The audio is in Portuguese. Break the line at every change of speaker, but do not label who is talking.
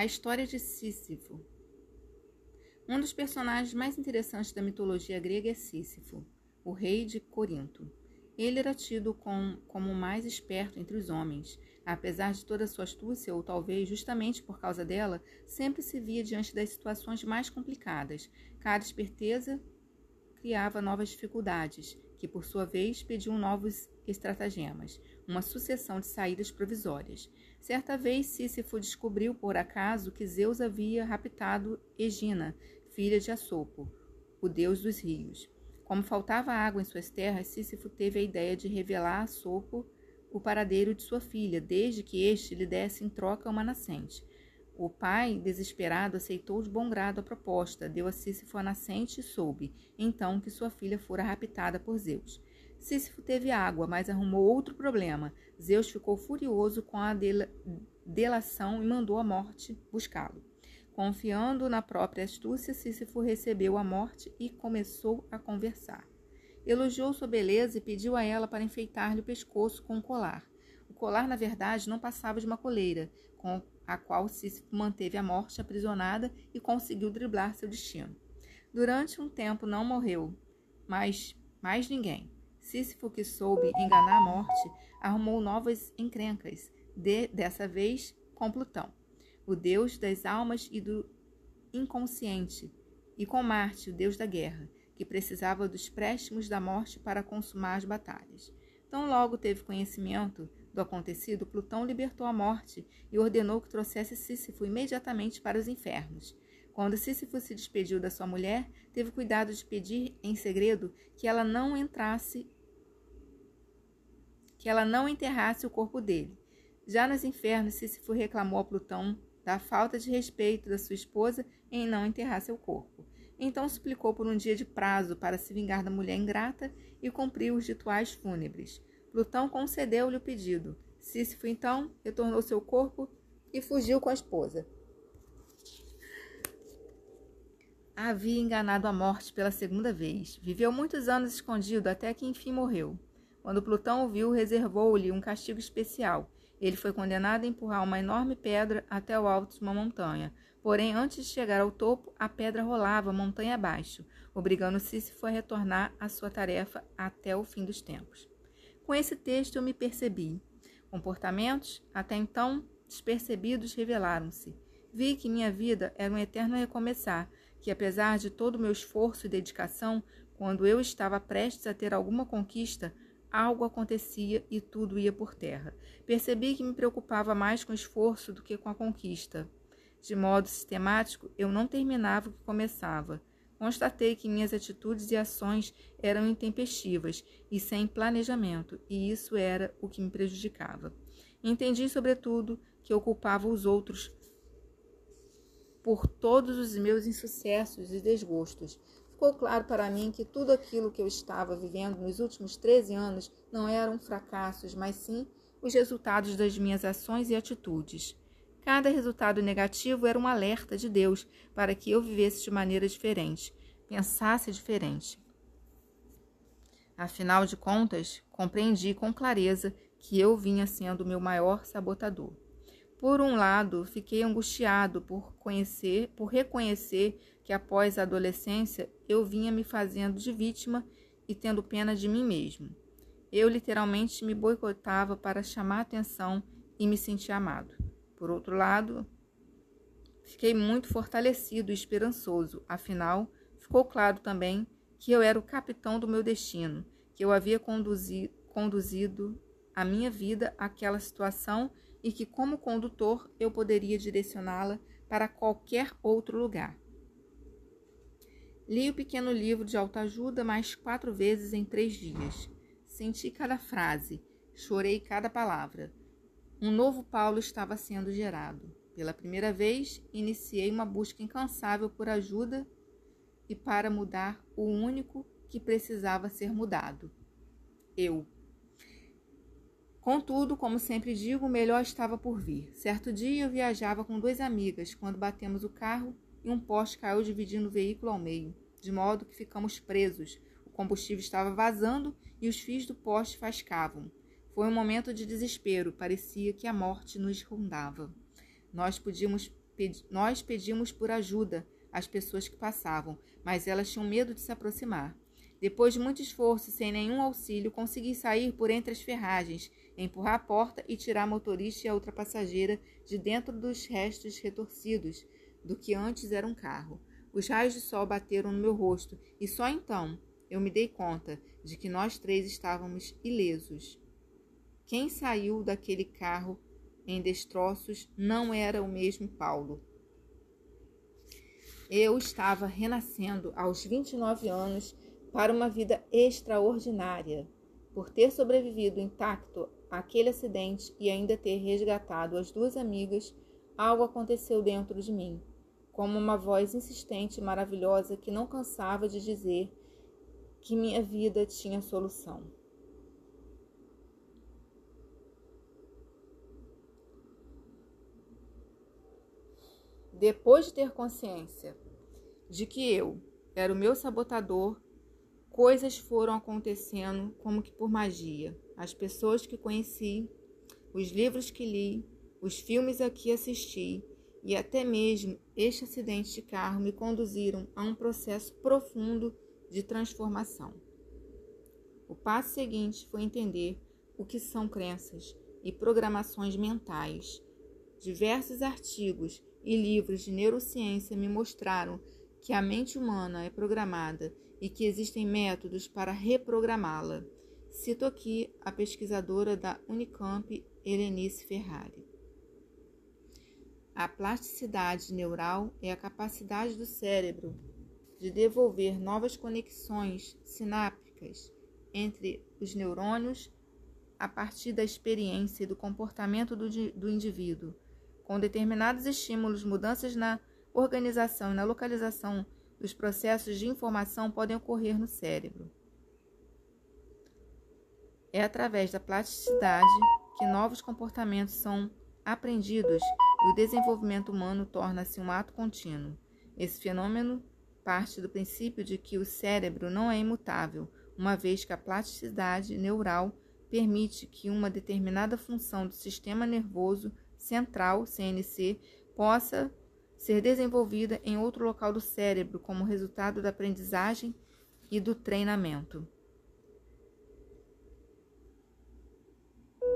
A história de Sísifo. Um dos personagens mais interessantes da mitologia grega é Sísifo, o rei de Corinto. Ele era tido com, como o mais esperto entre os homens. Apesar de toda sua astúcia, ou talvez justamente por causa dela, sempre se via diante das situações mais complicadas. Cada esperteza criava novas dificuldades, que por sua vez pediam novos estratagemas, uma sucessão de saídas provisórias. Certa vez Sísifo descobriu por acaso que Zeus havia raptado Egina, filha de Assopo, o deus dos rios. Como faltava água em suas terras, Sísifo teve a ideia de revelar a Assopo o paradeiro de sua filha, desde que este lhe desse em troca uma nascente. O pai, desesperado, aceitou de bom grado a proposta, deu a Sísifo a nascente e soube, então, que sua filha fora raptada por Zeus. Sísifo teve água, mas arrumou outro problema. Zeus ficou furioso com a delação e mandou a morte buscá-lo. Confiando na própria astúcia, Sísifo recebeu a morte e começou a conversar. Elogiou sua beleza e pediu a ela para enfeitar-lhe o pescoço com um colar. O colar, na verdade, não passava de uma coleira, com a qual Sísifo manteve a morte aprisionada e conseguiu driblar seu destino. Durante um tempo não morreu, mas mais ninguém. Sísifo, que soube enganar a morte, arrumou novas encrencas, de, dessa vez com Plutão, o deus das almas e do inconsciente, e com Marte, o deus da guerra, que precisava dos préstimos da morte para consumar as batalhas. Tão logo teve conhecimento do acontecido, Plutão libertou a morte e ordenou que trouxesse Sísifo imediatamente para os infernos. Quando Sísifo se despediu da sua mulher, teve cuidado de pedir em segredo que ela não entrasse que ela não enterrasse o corpo dele. Já nos infernos, Sísifo reclamou a Plutão da falta de respeito da sua esposa em não enterrar seu corpo. Então suplicou por um dia de prazo para se vingar da mulher ingrata e cumprir os rituais fúnebres. Plutão concedeu-lhe o pedido. Sísifo então retornou seu corpo e fugiu com a esposa. Havia enganado a morte pela segunda vez. Viveu muitos anos escondido até que enfim morreu. Quando Plutão o viu, reservou-lhe um castigo especial. Ele foi condenado a empurrar uma enorme pedra até o alto de uma montanha. Porém, antes de chegar ao topo, a pedra rolava montanha abaixo, obrigando Sísifo a retornar à sua tarefa até o fim dos tempos. Com esse texto eu me percebi. Comportamentos, até então despercebidos, revelaram-se. Vi que minha vida era um eterno recomeçar, que apesar de todo o meu esforço e dedicação, quando eu estava prestes a ter alguma conquista, algo acontecia e tudo ia por terra. Percebi que me preocupava mais com o esforço do que com a conquista. De modo sistemático, eu não terminava o que começava. Constatei que minhas atitudes e ações eram intempestivas e sem planejamento, e isso era o que me prejudicava. Entendi, sobretudo, que eu culpava os outros por todos os meus insucessos e desgostos, ficou claro para mim que tudo aquilo que eu estava vivendo nos últimos 13 anos não eram fracassos, mas sim os resultados das minhas ações e atitudes. Cada resultado negativo era um alerta de Deus para que eu vivesse de maneira diferente, pensasse diferente. Afinal de contas, compreendi com clareza que eu vinha sendo o meu maior sabotador. Por um lado, fiquei angustiado por conhecer, por reconhecer que após a adolescência eu vinha me fazendo de vítima e tendo pena de mim mesmo. Eu literalmente me boicotava para chamar atenção e me sentir amado. Por outro lado, fiquei muito fortalecido e esperançoso, afinal, ficou claro também que eu era o capitão do meu destino, que eu havia conduzi conduzido a minha vida àquela situação e que, como condutor, eu poderia direcioná-la para qualquer outro lugar. Li o pequeno livro de autoajuda mais quatro vezes em três dias. Senti cada frase, chorei cada palavra. Um novo Paulo estava sendo gerado. Pela primeira vez, iniciei uma busca incansável por ajuda e para mudar o único que precisava ser mudado. Eu. Contudo, como sempre digo, o melhor estava por vir. Certo dia eu viajava com duas amigas quando batemos o carro e um poste caiu dividindo o veículo ao meio, de modo que ficamos presos. O combustível estava vazando e os fios do poste fascavam. Foi um momento de desespero, parecia que a morte nos rondava. Nós podíamos nós pedimos por ajuda às pessoas que passavam, mas elas tinham medo de se aproximar. Depois de muito esforço, sem nenhum auxílio, consegui sair por entre as ferragens, empurrar a porta e tirar a motorista e a outra passageira de dentro dos restos retorcidos do que antes era um carro. Os raios de sol bateram no meu rosto e só então eu me dei conta de que nós três estávamos ilesos. Quem saiu daquele carro em destroços não era o mesmo Paulo. Eu estava renascendo aos 29 anos para uma vida extraordinária. Por ter sobrevivido intacto àquele acidente e ainda ter resgatado as duas amigas, algo aconteceu dentro de mim, como uma voz insistente e maravilhosa que não cansava de dizer que minha vida tinha solução. Depois de ter consciência de que eu era o meu sabotador, coisas foram acontecendo como que por magia. As pessoas que conheci, os livros que li, os filmes a que assisti e até mesmo este acidente de carro me conduziram a um processo profundo de transformação. O passo seguinte foi entender o que são crenças e programações mentais. Diversos artigos e livros de neurociência me mostraram que a mente humana é programada e que existem métodos para reprogramá-la. Cito aqui a pesquisadora da Unicamp, Helenice Ferrari. A plasticidade neural é a capacidade do cérebro de devolver novas conexões sinápticas entre os neurônios a partir da experiência e do comportamento do, do indivíduo com determinados estímulos, mudanças na organização e na localização dos processos de informação podem ocorrer no cérebro. É através da plasticidade que novos comportamentos são aprendidos e o desenvolvimento humano torna-se um ato contínuo. Esse fenômeno parte do princípio de que o cérebro não é imutável, uma vez que a plasticidade neural permite que uma determinada função do sistema nervoso central, CNC, possa ser desenvolvida em outro local do cérebro como resultado da aprendizagem e do treinamento.